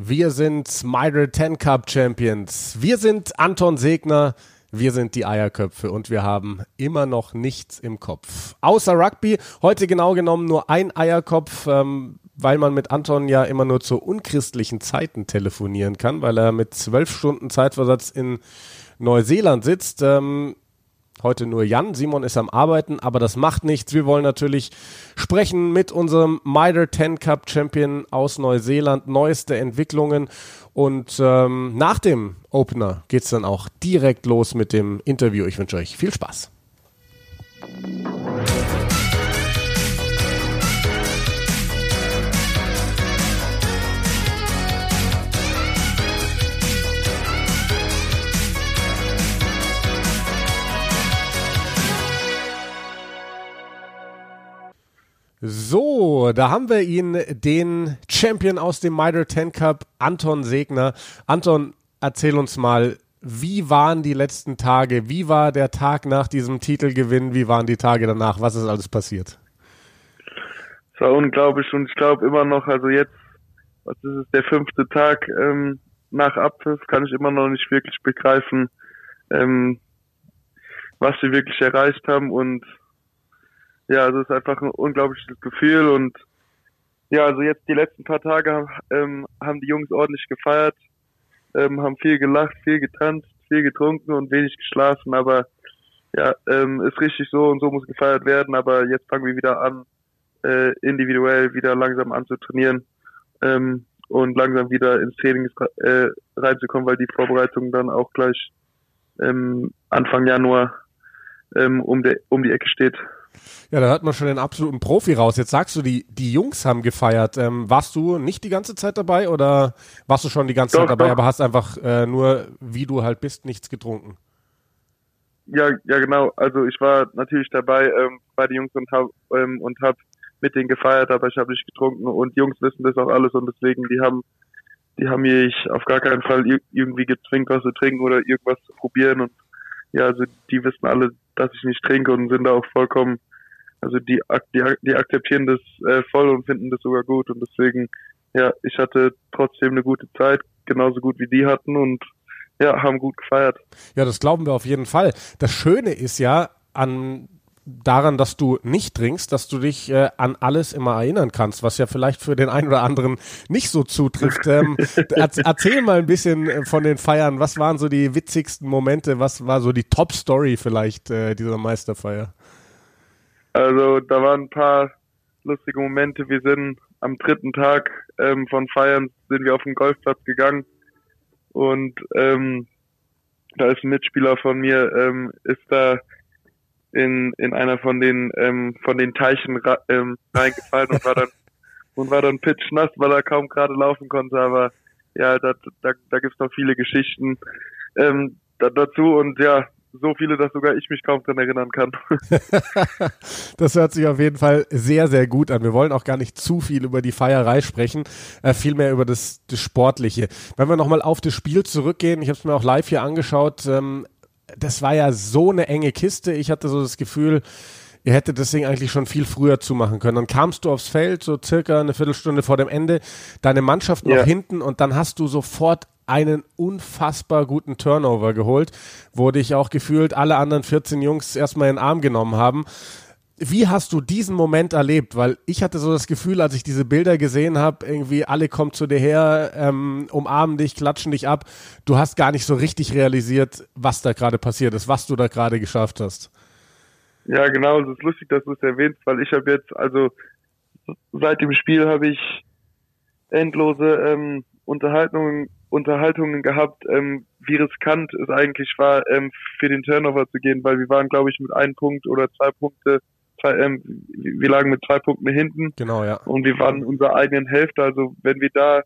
Wir sind Myra 10 Cup Champions. Wir sind Anton Segner. Wir sind die Eierköpfe und wir haben immer noch nichts im Kopf. Außer Rugby. Heute genau genommen nur ein Eierkopf, ähm, weil man mit Anton ja immer nur zu unchristlichen Zeiten telefonieren kann, weil er mit zwölf Stunden Zeitversatz in Neuseeland sitzt. Ähm, Heute nur Jan. Simon ist am Arbeiten, aber das macht nichts. Wir wollen natürlich sprechen mit unserem Mitre 10 Cup Champion aus Neuseeland, neueste Entwicklungen. Und ähm, nach dem Opener geht es dann auch direkt los mit dem Interview. Ich wünsche euch viel Spaß. So, da haben wir ihn, den Champion aus dem Mitre 10 Cup, Anton Segner. Anton, erzähl uns mal, wie waren die letzten Tage? Wie war der Tag nach diesem Titelgewinn? Wie waren die Tage danach? Was ist alles passiert? Es war unglaublich und ich glaube immer noch, also jetzt, was ist es, der fünfte Tag ähm, nach Abpfiff, kann ich immer noch nicht wirklich begreifen, ähm, was wir wirklich erreicht haben und ja, also es ist einfach ein unglaubliches Gefühl und ja, also jetzt die letzten paar Tage ähm, haben die Jungs ordentlich gefeiert, ähm, haben viel gelacht, viel getanzt, viel getrunken und wenig geschlafen, aber ja, ähm, ist richtig so und so muss gefeiert werden, aber jetzt fangen wir wieder an, äh, individuell wieder langsam an zu trainieren ähm, und langsam wieder ins Training äh, reinzukommen, weil die Vorbereitung dann auch gleich ähm, Anfang Januar ähm, um, de, um die Ecke steht. Ja, da hört man schon den absoluten Profi raus. Jetzt sagst du, die, die Jungs haben gefeiert. Ähm, warst du nicht die ganze Zeit dabei oder warst du schon die ganze doch, Zeit dabei, doch. aber hast einfach äh, nur, wie du halt bist, nichts getrunken? Ja, ja, genau. Also ich war natürlich dabei ähm, bei den Jungs und habe ähm, und hab mit denen gefeiert, aber ich habe nicht getrunken und die Jungs wissen das auch alles und deswegen die haben die haben mich auf gar keinen Fall irgendwie gezwingt, was zu trinken oder irgendwas zu probieren und ja, also die wissen alle, dass ich nicht trinke und sind da auch vollkommen also die, die, die akzeptieren das äh, voll und finden das sogar gut. Und deswegen, ja, ich hatte trotzdem eine gute Zeit, genauso gut wie die hatten und ja, haben gut gefeiert. Ja, das glauben wir auf jeden Fall. Das Schöne ist ja an daran, dass du nicht trinkst, dass du dich äh, an alles immer erinnern kannst, was ja vielleicht für den einen oder anderen nicht so zutrifft. Ähm, erzähl mal ein bisschen äh, von den Feiern. Was waren so die witzigsten Momente? Was war so die Top-Story vielleicht äh, dieser Meisterfeier? Also da waren ein paar lustige Momente. Wir sind am dritten Tag ähm, von Feiern sind wir auf den Golfplatz gegangen und ähm, da ist ein Mitspieler von mir, ähm, ist da in, in einer von den ähm, von den Teichen ähm, reingefallen und war dann und war dann pitchnass, weil er kaum gerade laufen konnte. Aber ja, da, da, da gibt's noch viele Geschichten ähm, da, dazu und ja, so viele, dass sogar ich mich kaum dran erinnern kann. das hört sich auf jeden Fall sehr, sehr gut an. Wir wollen auch gar nicht zu viel über die Feierei sprechen, äh, vielmehr über das, das Sportliche. Wenn wir nochmal auf das Spiel zurückgehen, ich habe es mir auch live hier angeschaut, ähm, das war ja so eine enge Kiste. Ich hatte so das Gefühl, ihr hättet das Ding eigentlich schon viel früher zumachen können. Dann kamst du aufs Feld, so circa eine Viertelstunde vor dem Ende, deine Mannschaft noch ja. hinten und dann hast du sofort einen unfassbar guten Turnover geholt, wo dich auch gefühlt alle anderen 14 Jungs erstmal in den Arm genommen haben. Wie hast du diesen Moment erlebt? Weil ich hatte so das Gefühl, als ich diese Bilder gesehen habe, irgendwie alle kommen zu dir her, ähm, umarmen dich, klatschen dich ab. Du hast gar nicht so richtig realisiert, was da gerade passiert ist, was du da gerade geschafft hast. Ja, genau. Es ist lustig, dass du es erwähnst, weil ich habe jetzt, also seit dem Spiel habe ich endlose ähm, Unterhaltungen Unterhaltungen gehabt, ähm, wie riskant es eigentlich war, ähm, für den Turnover zu gehen, weil wir waren, glaube ich, mit einem Punkt oder zwei Punkte, zwei, ähm, wir lagen mit zwei Punkten hinten. Genau, ja. Und wir waren in unserer eigenen Hälfte. Also wenn wir da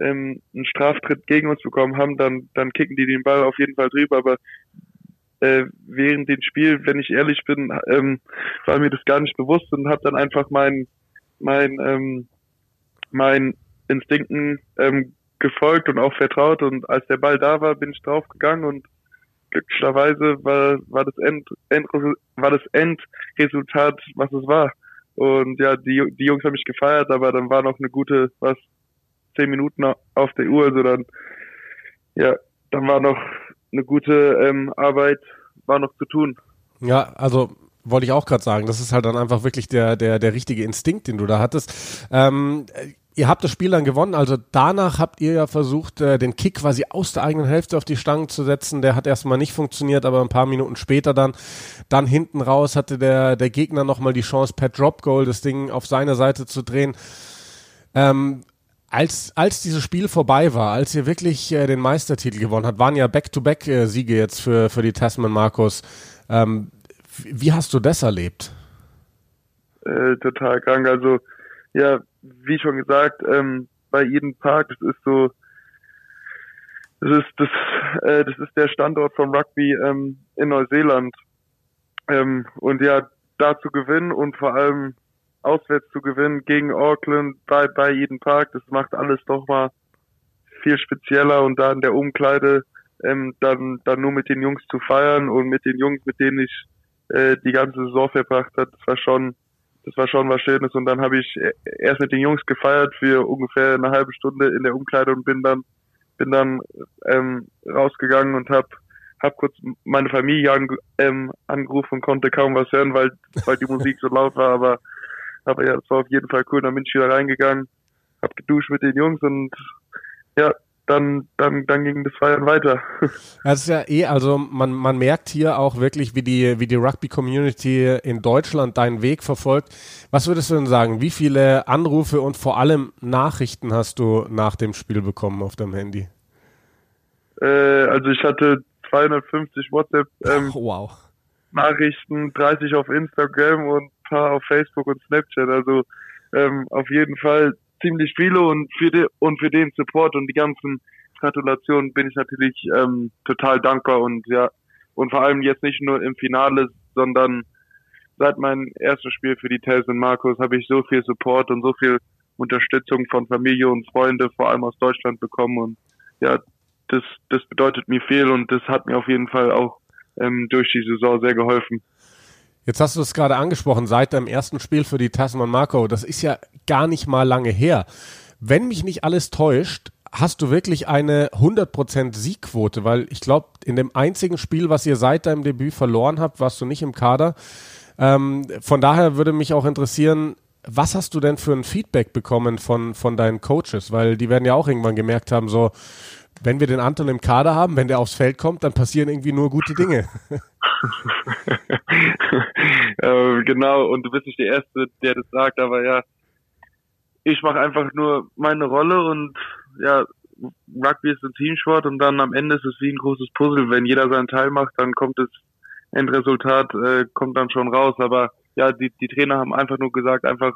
ähm, einen Straftritt gegen uns bekommen haben, dann, dann kicken die den Ball auf jeden Fall drüber. Aber äh, während dem Spiel, wenn ich ehrlich bin, ähm, war mir das gar nicht bewusst und habe dann einfach mein, mein, ähm, mein Instinkten ähm, gefolgt und auch vertraut und als der Ball da war, bin ich draufgegangen und glücklicherweise war, war das End, End war das Endresultat, was es war. Und ja, die, die Jungs haben mich gefeiert, aber dann war noch eine gute, was, zehn Minuten auf der Uhr, also dann, ja, dann war noch eine gute ähm, Arbeit, war noch zu tun. Ja, also wollte ich auch gerade sagen, das ist halt dann einfach wirklich der, der, der richtige Instinkt, den du da hattest. Ähm, ihr habt das Spiel dann gewonnen, also danach habt ihr ja versucht, äh, den Kick quasi aus der eigenen Hälfte auf die Stangen zu setzen. Der hat erstmal nicht funktioniert, aber ein paar Minuten später dann, dann hinten raus hatte der, der Gegner nochmal die Chance, per Drop Goal das Ding auf seine Seite zu drehen. Ähm, als, als dieses Spiel vorbei war, als ihr wirklich äh, den Meistertitel gewonnen habt, waren ja Back-to-Back-Siege jetzt für, für die Tasman Markus. Ähm, wie hast du das erlebt? Äh, total krank. Also, ja, wie schon gesagt, ähm, bei jedem Park, das ist so, das ist das, äh, das ist der Standort vom Rugby ähm, in Neuseeland. Ähm, und ja, da zu gewinnen und vor allem auswärts zu gewinnen gegen Auckland bei, bei Eden Park, das macht alles doch mal viel spezieller und da in der Umkleide ähm, dann, dann nur mit den Jungs zu feiern und mit den Jungs, mit denen ich äh, die ganze Saison verbracht hat, das war schon, das war schon was Schönes. Und dann habe ich erst mit den Jungs gefeiert für ungefähr eine halbe Stunde in der Umkleide und bin dann, bin dann ähm, rausgegangen und habe hab kurz meine Familie an, ähm, angerufen und konnte kaum was hören, weil, weil die Musik so laut war, aber, aber ja, es war auf jeden Fall cool. Dann bin ich wieder reingegangen, hab geduscht mit den Jungs und ja, dann, dann, dann ging das Feiern weiter. Das ist ja eh, also man, man merkt hier auch wirklich, wie die, wie die Rugby-Community in Deutschland deinen Weg verfolgt. Was würdest du denn sagen? Wie viele Anrufe und vor allem Nachrichten hast du nach dem Spiel bekommen auf deinem Handy? Äh, also ich hatte 250 WhatsApp ähm, oh, wow. Nachrichten, 30 auf Instagram und ein paar auf Facebook und Snapchat. Also ähm, auf jeden Fall ziemlich viele und für, die, und für den Support und die ganzen Gratulationen bin ich natürlich ähm, total dankbar und ja, und vor allem jetzt nicht nur im Finale, sondern seit meinem ersten Spiel für die Tels und Markus habe ich so viel Support und so viel Unterstützung von Familie und Freunde, vor allem aus Deutschland bekommen und ja, das, das bedeutet mir viel und das hat mir auf jeden Fall auch ähm, durch die Saison sehr geholfen. Jetzt hast du es gerade angesprochen, seit deinem ersten Spiel für die Tasman Marco, das ist ja gar nicht mal lange her. Wenn mich nicht alles täuscht, hast du wirklich eine 100% Siegquote, weil ich glaube, in dem einzigen Spiel, was ihr seit deinem Debüt verloren habt, warst du nicht im Kader. Ähm, von daher würde mich auch interessieren, was hast du denn für ein Feedback bekommen von, von deinen Coaches? Weil die werden ja auch irgendwann gemerkt haben, so, wenn wir den Anton im Kader haben, wenn der aufs Feld kommt, dann passieren irgendwie nur gute Dinge. äh, genau, und du bist nicht der Erste, der das sagt, aber ja, ich mache einfach nur meine Rolle und ja, Rugby ist ein Teamsport und dann am Ende ist es wie ein großes Puzzle. Wenn jeder seinen Teil macht, dann kommt das Endresultat, äh, kommt dann schon raus. Aber ja, die, die Trainer haben einfach nur gesagt, einfach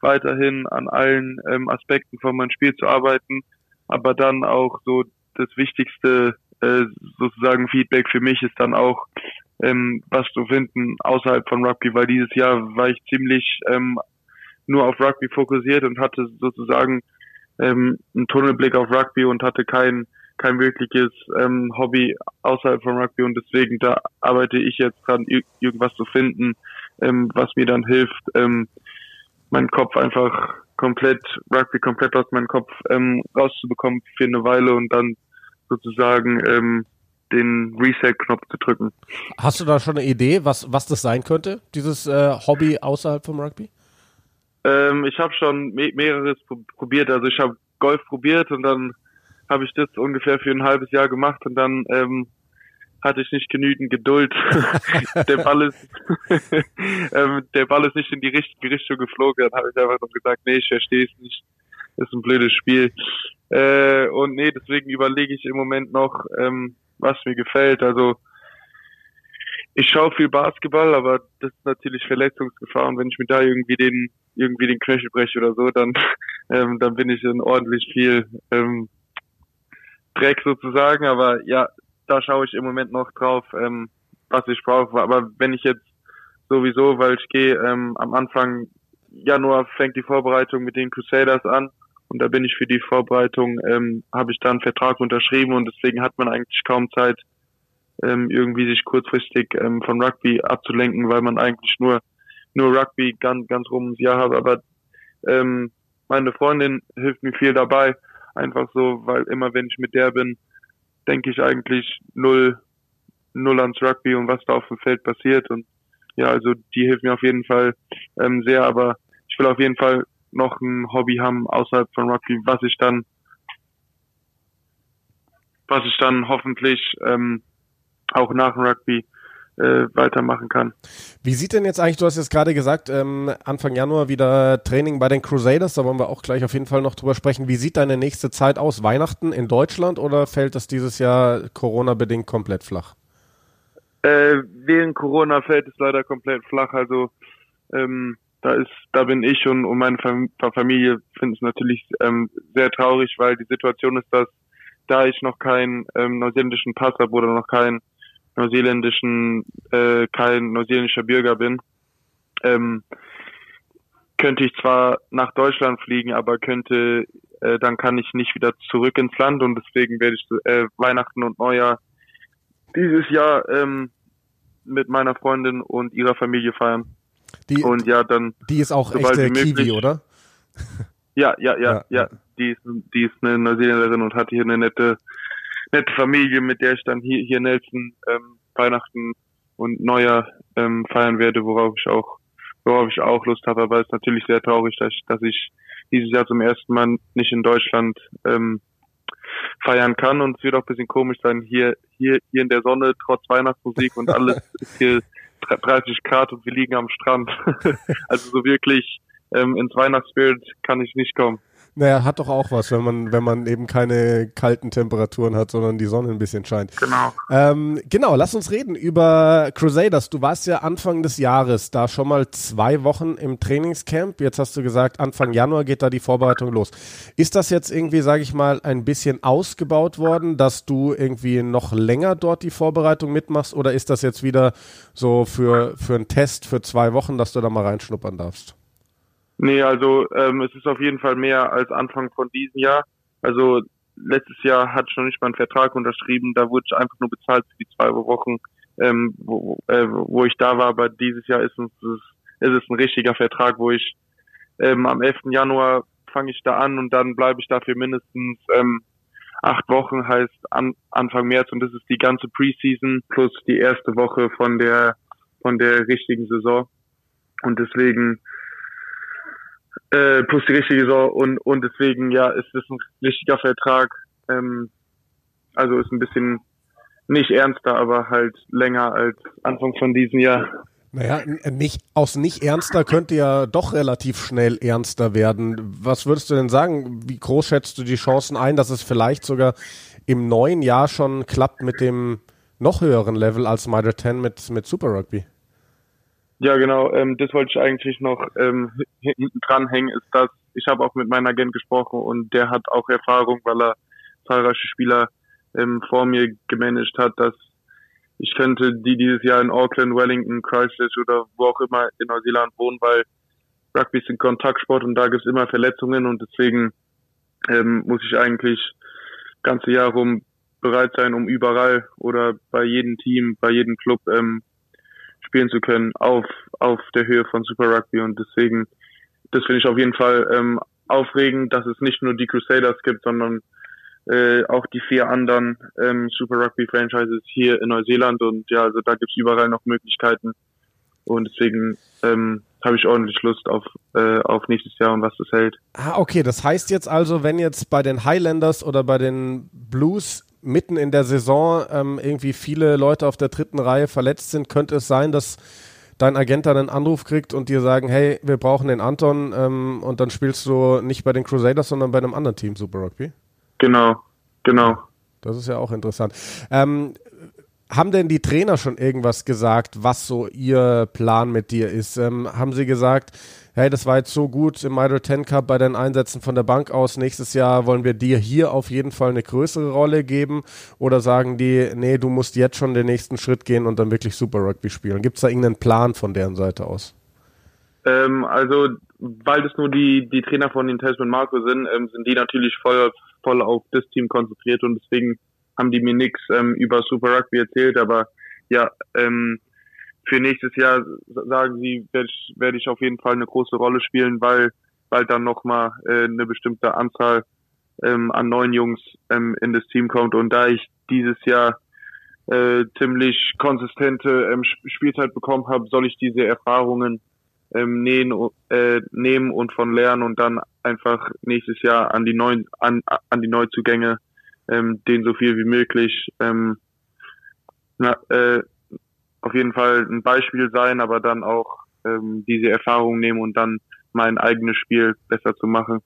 weiterhin an allen ähm, Aspekten von meinem Spiel zu arbeiten, aber dann auch so das Wichtigste äh, sozusagen Feedback für mich ist dann auch ähm, was zu finden außerhalb von Rugby, weil dieses Jahr war ich ziemlich ähm, nur auf Rugby fokussiert und hatte sozusagen ähm, einen Tunnelblick auf Rugby und hatte kein kein wirkliches ähm, Hobby außerhalb von Rugby und deswegen da arbeite ich jetzt dran, irgendwas zu finden, ähm, was mir dann hilft, ähm, meinen Kopf einfach komplett, Rugby komplett aus meinem Kopf ähm, rauszubekommen für eine Weile und dann sozusagen ähm, den Reset-Knopf zu drücken. Hast du da schon eine Idee, was, was das sein könnte, dieses äh, Hobby außerhalb vom Rugby? Ähm, ich habe schon me mehreres probiert. Also ich habe Golf probiert und dann habe ich das ungefähr für ein halbes Jahr gemacht und dann ähm, hatte ich nicht genügend Geduld. der Ball ist ähm, der Ball ist nicht in die richtige Richtung geflogen. Dann habe ich einfach noch gesagt, nee, ich verstehe es nicht. Ist ein blödes Spiel. Äh, und nee, deswegen überlege ich im Moment noch, ähm, was mir gefällt. Also ich schaue viel Basketball, aber das ist natürlich Verletzungsgefahr und wenn ich mir da irgendwie den irgendwie den Knöchel breche oder so, dann ähm, dann bin ich in ordentlich viel ähm, Dreck sozusagen. Aber ja, da schaue ich im Moment noch drauf, ähm, was ich brauche. Aber wenn ich jetzt sowieso, weil ich gehe ähm, am Anfang Januar fängt die Vorbereitung mit den Crusaders an und da bin ich für die Vorbereitung, ähm, habe ich da einen Vertrag unterschrieben und deswegen hat man eigentlich kaum Zeit, ähm, irgendwie sich kurzfristig ähm, von Rugby abzulenken, weil man eigentlich nur nur Rugby ganz ganz rum ums Jahr hat. Aber ähm, meine Freundin hilft mir viel dabei Einfach so, weil immer wenn ich mit der bin, denke ich eigentlich null, null ans Rugby und was da auf dem Feld passiert. Und ja, also die hilft mir auf jeden Fall ähm, sehr, aber ich will auf jeden Fall noch ein Hobby haben außerhalb von Rugby, was ich dann, was ich dann hoffentlich ähm, auch nach dem Rugby äh, weitermachen kann. Wie sieht denn jetzt eigentlich, du hast jetzt gerade gesagt, ähm, Anfang Januar wieder Training bei den Crusaders, da wollen wir auch gleich auf jeden Fall noch drüber sprechen. Wie sieht deine nächste Zeit aus? Weihnachten in Deutschland oder fällt das dieses Jahr Corona-bedingt komplett flach? Äh, wegen Corona fällt es leider komplett flach. Also ähm, da ist, da bin ich und, und meine Familie finden es natürlich ähm, sehr traurig, weil die Situation ist, dass da ich noch keinen ähm, neuseeländischen Pass habe oder noch keinen neuseeländischen, äh, kein neuseeländischer Bürger bin, ähm, könnte ich zwar nach Deutschland fliegen, aber könnte, äh, dann kann ich nicht wieder zurück ins Land und deswegen werde ich äh, Weihnachten und Neujahr dieses Jahr ähm, mit meiner Freundin und ihrer Familie feiern. Die, und ja, dann. Die ist auch echte Kiwi, oder? Ja, ja, ja, ja, ja. Die ist, die ist eine Neuseeländerin und hat hier eine nette, nette Familie, mit der ich dann hier, hier Nelson ähm, Weihnachten und Neujahr ähm, feiern werde, worauf ich auch, worauf ich auch Lust habe. Aber es ist natürlich sehr traurig, dass ich, dass ich dieses Jahr zum ersten Mal nicht in Deutschland ähm, feiern kann und es wird auch ein bisschen komisch sein, hier, hier, hier in der Sonne, trotz Weihnachtsmusik und alles ist hier 30 Grad und wir liegen am Strand. also so wirklich ähm, ins Weihnachtsbild kann ich nicht kommen. Naja, hat doch auch was, wenn man, wenn man eben keine kalten Temperaturen hat, sondern die Sonne ein bisschen scheint. Genau. Ähm, genau, lass uns reden über Crusaders. Du warst ja Anfang des Jahres da schon mal zwei Wochen im Trainingscamp. Jetzt hast du gesagt, Anfang Januar geht da die Vorbereitung los. Ist das jetzt irgendwie, sage ich mal, ein bisschen ausgebaut worden, dass du irgendwie noch länger dort die Vorbereitung mitmachst? Oder ist das jetzt wieder so für, für einen Test für zwei Wochen, dass du da mal reinschnuppern darfst? Nee, also ähm, es ist auf jeden Fall mehr als Anfang von diesem Jahr. Also letztes Jahr hatte ich noch nicht mal einen Vertrag unterschrieben, da wurde ich einfach nur bezahlt für die zwei Wochen, ähm, wo, äh, wo ich da war, aber dieses Jahr ist es, ist es ein richtiger Vertrag, wo ich ähm, am 11. Januar fange ich da an und dann bleibe ich dafür mindestens ähm, acht Wochen, heißt an, Anfang März und das ist die ganze Preseason plus die erste Woche von der von der richtigen Saison. Und deswegen äh, plus die richtige Saison und, und deswegen, ja, ist es ein richtiger Vertrag. Ähm, also ist ein bisschen nicht ernster, aber halt länger als Anfang von diesem Jahr. Naja, nicht, aus nicht ernster könnte ja doch relativ schnell ernster werden. Was würdest du denn sagen? Wie groß schätzt du die Chancen ein, dass es vielleicht sogar im neuen Jahr schon klappt mit dem noch höheren Level als Mitre 10 mit, mit Super Rugby? Ja, genau. Ähm, das wollte ich eigentlich noch ähm, hinten dranhängen, ist, dass ich habe auch mit meinem Agent gesprochen und der hat auch Erfahrung, weil er zahlreiche Spieler ähm, vor mir gemanagt hat, dass ich könnte die dieses Jahr in Auckland, Wellington, Christchurch oder wo auch immer in Neuseeland wohnen, weil Rugby ist ein Kontaktsport und da gibt es immer Verletzungen und deswegen ähm, muss ich eigentlich ganze Jahr rum bereit sein, um überall oder bei jedem Team, bei jedem Club ähm, spielen zu können auf, auf der Höhe von Super Rugby. Und deswegen, das finde ich auf jeden Fall ähm, aufregend, dass es nicht nur die Crusaders gibt, sondern äh, auch die vier anderen ähm, Super Rugby Franchises hier in Neuseeland. Und ja, also da gibt es überall noch Möglichkeiten. Und deswegen ähm, habe ich ordentlich Lust auf, äh, auf nächstes Jahr und was das hält. Ah, okay, das heißt jetzt also, wenn jetzt bei den Highlanders oder bei den Blues mitten in der Saison ähm, irgendwie viele Leute auf der dritten Reihe verletzt sind, könnte es sein, dass dein Agent dann einen Anruf kriegt und dir sagen, hey, wir brauchen den Anton ähm, und dann spielst du nicht bei den Crusaders, sondern bei einem anderen Team Super Rugby? Genau, genau. Das ist ja auch interessant. Ähm, haben denn die Trainer schon irgendwas gesagt, was so ihr Plan mit dir ist? Ähm, haben sie gesagt, hey, das war jetzt so gut im Mitre 10 Cup bei den Einsätzen von der Bank aus. Nächstes Jahr wollen wir dir hier auf jeden Fall eine größere Rolle geben. Oder sagen die, nee, du musst jetzt schon den nächsten Schritt gehen und dann wirklich Super Rugby spielen. Gibt es da irgendeinen Plan von deren Seite aus? Ähm, also, weil das nur die, die Trainer von den Tasman Marco sind, ähm, sind die natürlich voll, voll auf das Team konzentriert und deswegen haben die mir nichts ähm, über Super Rugby erzählt, aber ja, ähm, für nächstes Jahr sagen sie, werde ich, werd ich auf jeden Fall eine große Rolle spielen, weil weil dann nochmal äh, eine bestimmte Anzahl ähm, an neuen Jungs ähm, in das Team kommt. Und da ich dieses Jahr äh, ziemlich konsistente ähm, Spielzeit bekommen habe, soll ich diese Erfahrungen ähm, nähen, äh, nehmen und von lernen und dann einfach nächstes Jahr an die neuen an, an die Neuzugänge ähm, denen so viel wie möglich ähm, na, äh, auf jeden Fall ein Beispiel sein, aber dann auch ähm, diese Erfahrung nehmen und dann mein eigenes Spiel besser zu machen.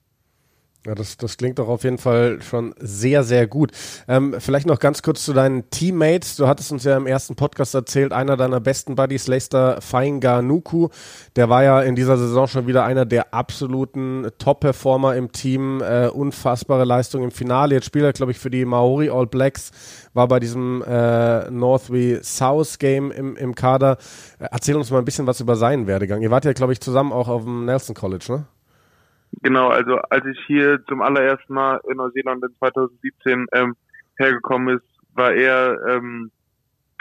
Ja, das, das klingt doch auf jeden Fall schon sehr, sehr gut. Ähm, vielleicht noch ganz kurz zu deinen Teammates. Du hattest uns ja im ersten Podcast erzählt, einer deiner besten Buddies, Leicester Fainga Nuku, der war ja in dieser Saison schon wieder einer der absoluten Top-Performer im Team. Äh, unfassbare Leistung im Finale. Jetzt spielt er, glaube ich, für die Maori All Blacks, war bei diesem äh, North wie South Game im, im Kader. Äh, erzähl uns mal ein bisschen was über seinen Werdegang. Ihr wart ja, glaube ich, zusammen auch auf dem Nelson College, ne? Genau, also als ich hier zum allerersten Mal in Neuseeland in 2017 ähm, hergekommen ist, war er ähm,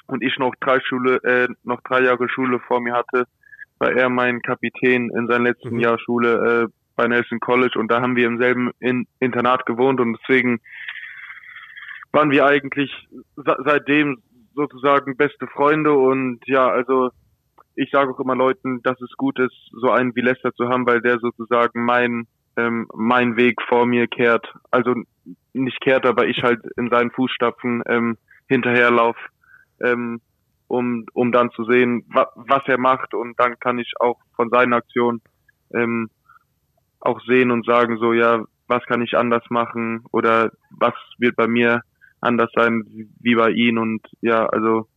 und ich noch drei Schule, äh, noch drei Jahre Schule vor mir hatte, war er mein Kapitän in seinem letzten mhm. Jahr Schule äh, bei Nelson College. Und da haben wir im selben in Internat gewohnt. Und deswegen waren wir eigentlich seitdem sozusagen beste Freunde. Und ja, also ich sage auch immer Leuten, dass es gut ist, so einen wie Lester zu haben, weil der sozusagen mein ähm, mein Weg vor mir kehrt. Also nicht kehrt, aber ich halt in seinen Fußstapfen ähm, hinterherlauf, ähm, um um dann zu sehen, wa was er macht. Und dann kann ich auch von seinen Aktionen ähm, auch sehen und sagen so ja, was kann ich anders machen? Oder was wird bei mir anders sein wie bei ihm? Und ja, also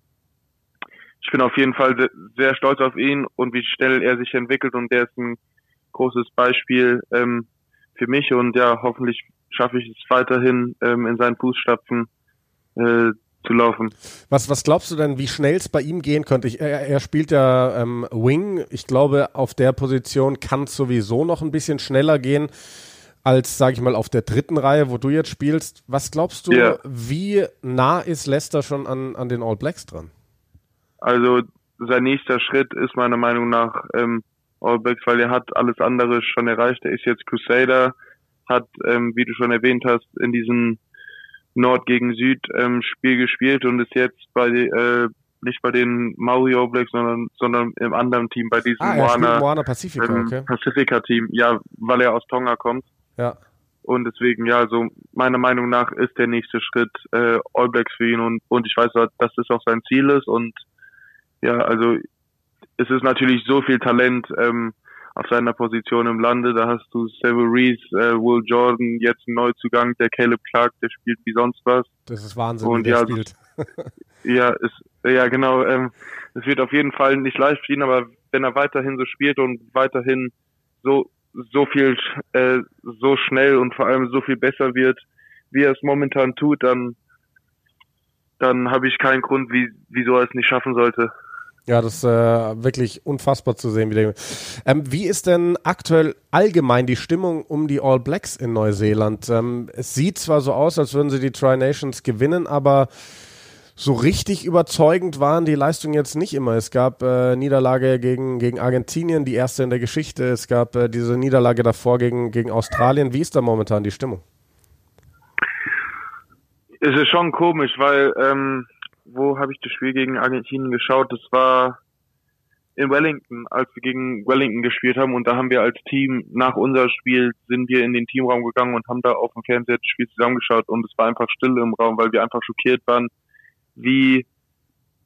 ich bin auf jeden Fall sehr stolz auf ihn und wie schnell er sich entwickelt und der ist ein großes Beispiel ähm, für mich und ja, hoffentlich schaffe ich es weiterhin ähm, in seinen Fußstapfen äh, zu laufen. Was, was glaubst du denn, wie schnell es bei ihm gehen könnte? Ich, er, er spielt ja ähm, Wing. Ich glaube, auf der Position kann es sowieso noch ein bisschen schneller gehen als, sage ich mal, auf der dritten Reihe, wo du jetzt spielst. Was glaubst du, yeah. wie nah ist Leicester schon an, an den All Blacks dran? Also sein nächster Schritt ist meiner Meinung nach ähm, All Blacks, weil er hat alles andere schon erreicht. Er ist jetzt Crusader, hat, ähm, wie du schon erwähnt hast, in diesem Nord gegen Süd ähm, Spiel gespielt und ist jetzt bei äh, nicht bei den Maui All Blacks, sondern sondern im anderen Team bei diesem ah, Moana, Moana Pacifica, ähm, okay. Pacifica Team. Ja, weil er aus Tonga kommt. Ja. Und deswegen, ja, also meiner Meinung nach ist der nächste Schritt äh, All Blacks für ihn und, und ich weiß, dass das auch sein Ziel ist und ja, also es ist natürlich so viel Talent ähm, auf seiner Position im Lande. Da hast du Savile Reese, äh, Will Jordan, jetzt ein Neuzugang, der Caleb Clark, der spielt wie sonst was. Das ist Wahnsinn, und wie der ja, spielt. ja, ist, ja, genau. Ähm, es wird auf jeden Fall nicht leicht für ihn, aber wenn er weiterhin so spielt und weiterhin so so viel, äh, so schnell und vor allem so viel besser wird, wie er es momentan tut, dann dann habe ich keinen Grund, wie, wieso er es nicht schaffen sollte. Ja, das ist äh, wirklich unfassbar zu sehen. Wie, ähm, wie ist denn aktuell allgemein die Stimmung um die All Blacks in Neuseeland? Ähm, es sieht zwar so aus, als würden sie die Tri Nations gewinnen, aber so richtig überzeugend waren die Leistungen jetzt nicht immer. Es gab äh, Niederlage gegen, gegen Argentinien, die erste in der Geschichte. Es gab äh, diese Niederlage davor gegen, gegen Australien. Wie ist da momentan die Stimmung? Es ist schon komisch, weil ähm, wo habe ich das Spiel gegen Argentinien geschaut? Das war in Wellington, als wir gegen Wellington gespielt haben. Und da haben wir als Team nach unserem Spiel sind wir in den Teamraum gegangen und haben da auf dem Fernseher das Spiel zusammengeschaut. Und es war einfach still im Raum, weil wir einfach schockiert waren, wie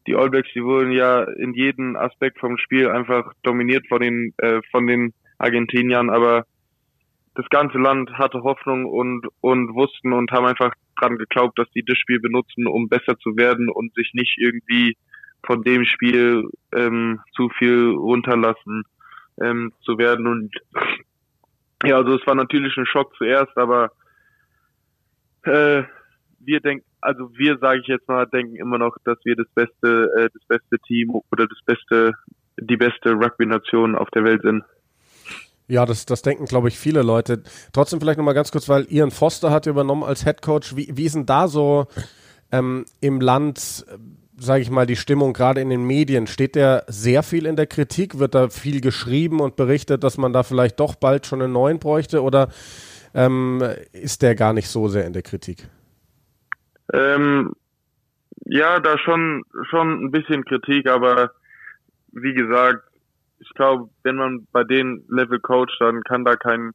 die All Blacks, die wurden ja in jedem Aspekt vom Spiel einfach dominiert von den äh, von den Argentiniern, aber das ganze Land hatte Hoffnung und und wussten und haben einfach dran geglaubt, dass die das Spiel benutzen, um besser zu werden und sich nicht irgendwie von dem Spiel ähm, zu viel runterlassen ähm, zu werden. Und ja, also es war natürlich ein Schock zuerst, aber äh, wir denken, also wir sage ich jetzt mal, denken immer noch, dass wir das beste, äh, das beste Team oder das beste, die beste Rugby-Nation auf der Welt sind. Ja, das, das denken, glaube ich, viele Leute. Trotzdem vielleicht nochmal ganz kurz, weil Ian Foster hat übernommen als Head Coach. Wie, wie ist denn da so ähm, im Land, äh, sage ich mal, die Stimmung gerade in den Medien? Steht der sehr viel in der Kritik? Wird da viel geschrieben und berichtet, dass man da vielleicht doch bald schon einen neuen bräuchte? Oder ähm, ist der gar nicht so sehr in der Kritik? Ähm, ja, da schon, schon ein bisschen Kritik, aber wie gesagt, ich glaube, wenn man bei den Level coacht, dann kann da kein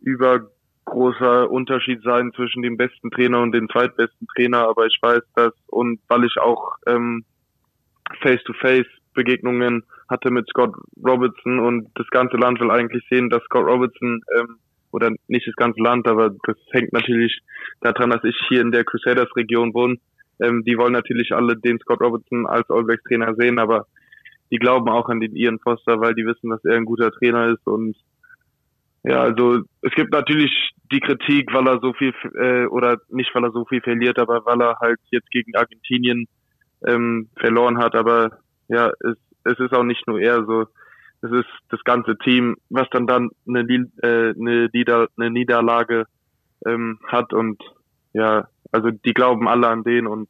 übergroßer Unterschied sein zwischen dem besten Trainer und dem zweitbesten Trainer, aber ich weiß das und weil ich auch ähm, Face-to-Face Begegnungen hatte mit Scott Robertson und das ganze Land will eigentlich sehen, dass Scott Robertson ähm, oder nicht das ganze Land, aber das hängt natürlich daran, dass ich hier in der Crusaders Region wohne. Ähm, die wollen natürlich alle den Scott Robertson als All Blacks Trainer sehen, aber die glauben auch an den Ian Foster, weil die wissen, dass er ein guter Trainer ist und ja, also es gibt natürlich die Kritik, weil er so viel äh, oder nicht weil er so viel verliert, aber weil er halt jetzt gegen Argentinien ähm, verloren hat. Aber ja, es, es ist auch nicht nur er so es ist das ganze Team, was dann dann eine, äh, eine, Nieder eine Niederlage ähm, hat und ja, also die glauben alle an den und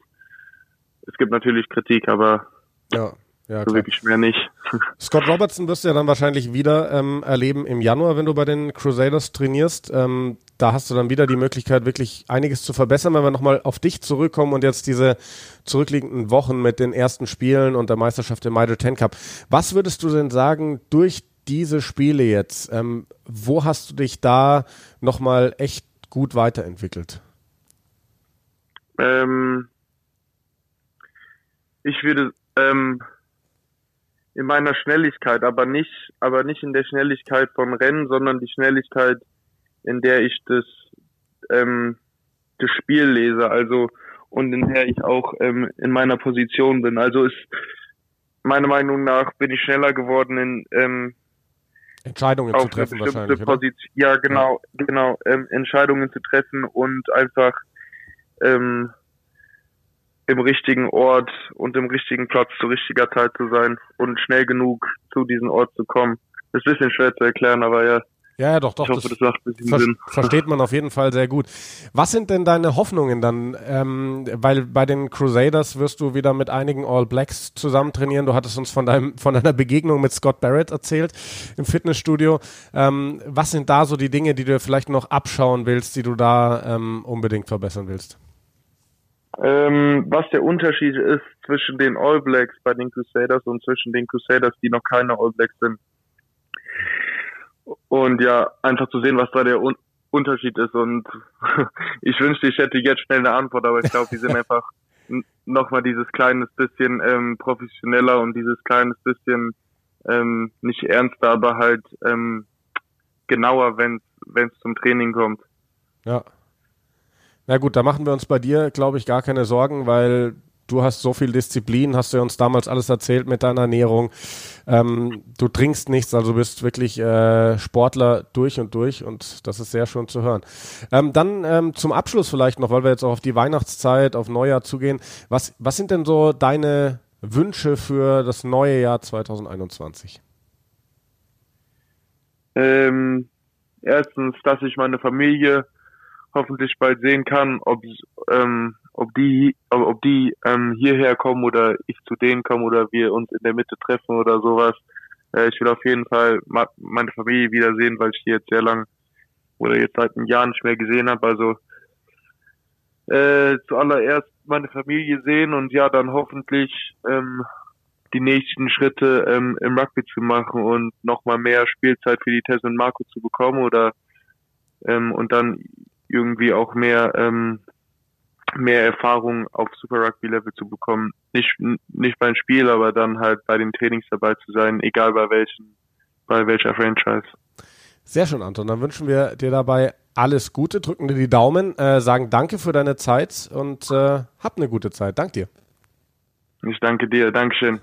es gibt natürlich Kritik, aber ja. Ja, so wirklich mehr nicht. Scott Robertson wirst du ja dann wahrscheinlich wieder ähm, erleben im Januar, wenn du bei den Crusaders trainierst. Ähm, da hast du dann wieder die Möglichkeit, wirklich einiges zu verbessern. Wenn wir nochmal auf dich zurückkommen und jetzt diese zurückliegenden Wochen mit den ersten Spielen und der Meisterschaft im Middle Ten Cup. Was würdest du denn sagen, durch diese Spiele jetzt, ähm, wo hast du dich da nochmal echt gut weiterentwickelt? Ähm, ich würde ähm, in meiner Schnelligkeit, aber nicht, aber nicht in der Schnelligkeit von Rennen, sondern die Schnelligkeit, in der ich das, ähm, das Spiel lese, also und in der ich auch ähm, in meiner Position bin. Also ist meiner Meinung nach bin ich schneller geworden in ähm, Entscheidungen zu treffen wahrscheinlich. Position, ja, genau, ja. genau, ähm, Entscheidungen zu treffen und einfach ähm, im richtigen Ort und im richtigen Platz zu richtiger Zeit zu sein und schnell genug zu diesem Ort zu kommen. Das ist ein bisschen schwer zu erklären, aber ja. Ja, ja, doch, doch. Ich hoffe, das, das macht ein ver Sinn. Versteht man auf jeden Fall sehr gut. Was sind denn deine Hoffnungen dann? Ähm, weil bei den Crusaders wirst du wieder mit einigen All Blacks zusammen trainieren. Du hattest uns von deinem, von deiner Begegnung mit Scott Barrett erzählt im Fitnessstudio. Ähm, was sind da so die Dinge, die du vielleicht noch abschauen willst, die du da ähm, unbedingt verbessern willst? Ähm, was der Unterschied ist zwischen den All Blacks bei den Crusaders und zwischen den Crusaders, die noch keine All Blacks sind. Und ja, einfach zu sehen, was da der Un Unterschied ist. Und ich wünschte, ich hätte jetzt schnell eine Antwort, aber ich glaube, die sind einfach nochmal dieses kleines bisschen ähm, professioneller und dieses kleines bisschen ähm, nicht ernster, aber halt ähm, genauer, wenn es zum Training kommt. Ja, na gut, da machen wir uns bei dir, glaube ich, gar keine Sorgen, weil du hast so viel Disziplin, hast du uns damals alles erzählt mit deiner Ernährung. Ähm, du trinkst nichts, also bist wirklich äh, Sportler durch und durch und das ist sehr schön zu hören. Ähm, dann ähm, zum Abschluss vielleicht noch, weil wir jetzt auch auf die Weihnachtszeit, auf Neujahr zugehen. Was, was sind denn so deine Wünsche für das neue Jahr 2021? Ähm, erstens, dass ich meine Familie hoffentlich bald sehen kann, ob ähm, ob die ob die ähm, hierher kommen oder ich zu denen komme oder wir uns in der Mitte treffen oder sowas. Äh, ich will auf jeden Fall meine Familie wiedersehen, weil ich die jetzt sehr lang oder jetzt seit einem Jahr nicht mehr gesehen habe. Also äh, zuallererst meine Familie sehen und ja dann hoffentlich ähm, die nächsten Schritte ähm, im Rugby zu machen und nochmal mehr Spielzeit für die Tess und Marco zu bekommen oder ähm, und dann irgendwie auch mehr ähm, mehr Erfahrung auf Super Rugby Level zu bekommen. Nicht nicht beim Spiel, aber dann halt bei den Trainings dabei zu sein, egal bei welchen bei welcher Franchise. Sehr schön, Anton. Dann wünschen wir dir dabei alles Gute, drücken dir die Daumen, äh, sagen Danke für deine Zeit und äh, hab eine gute Zeit. Dank dir. Ich danke dir. Dankeschön.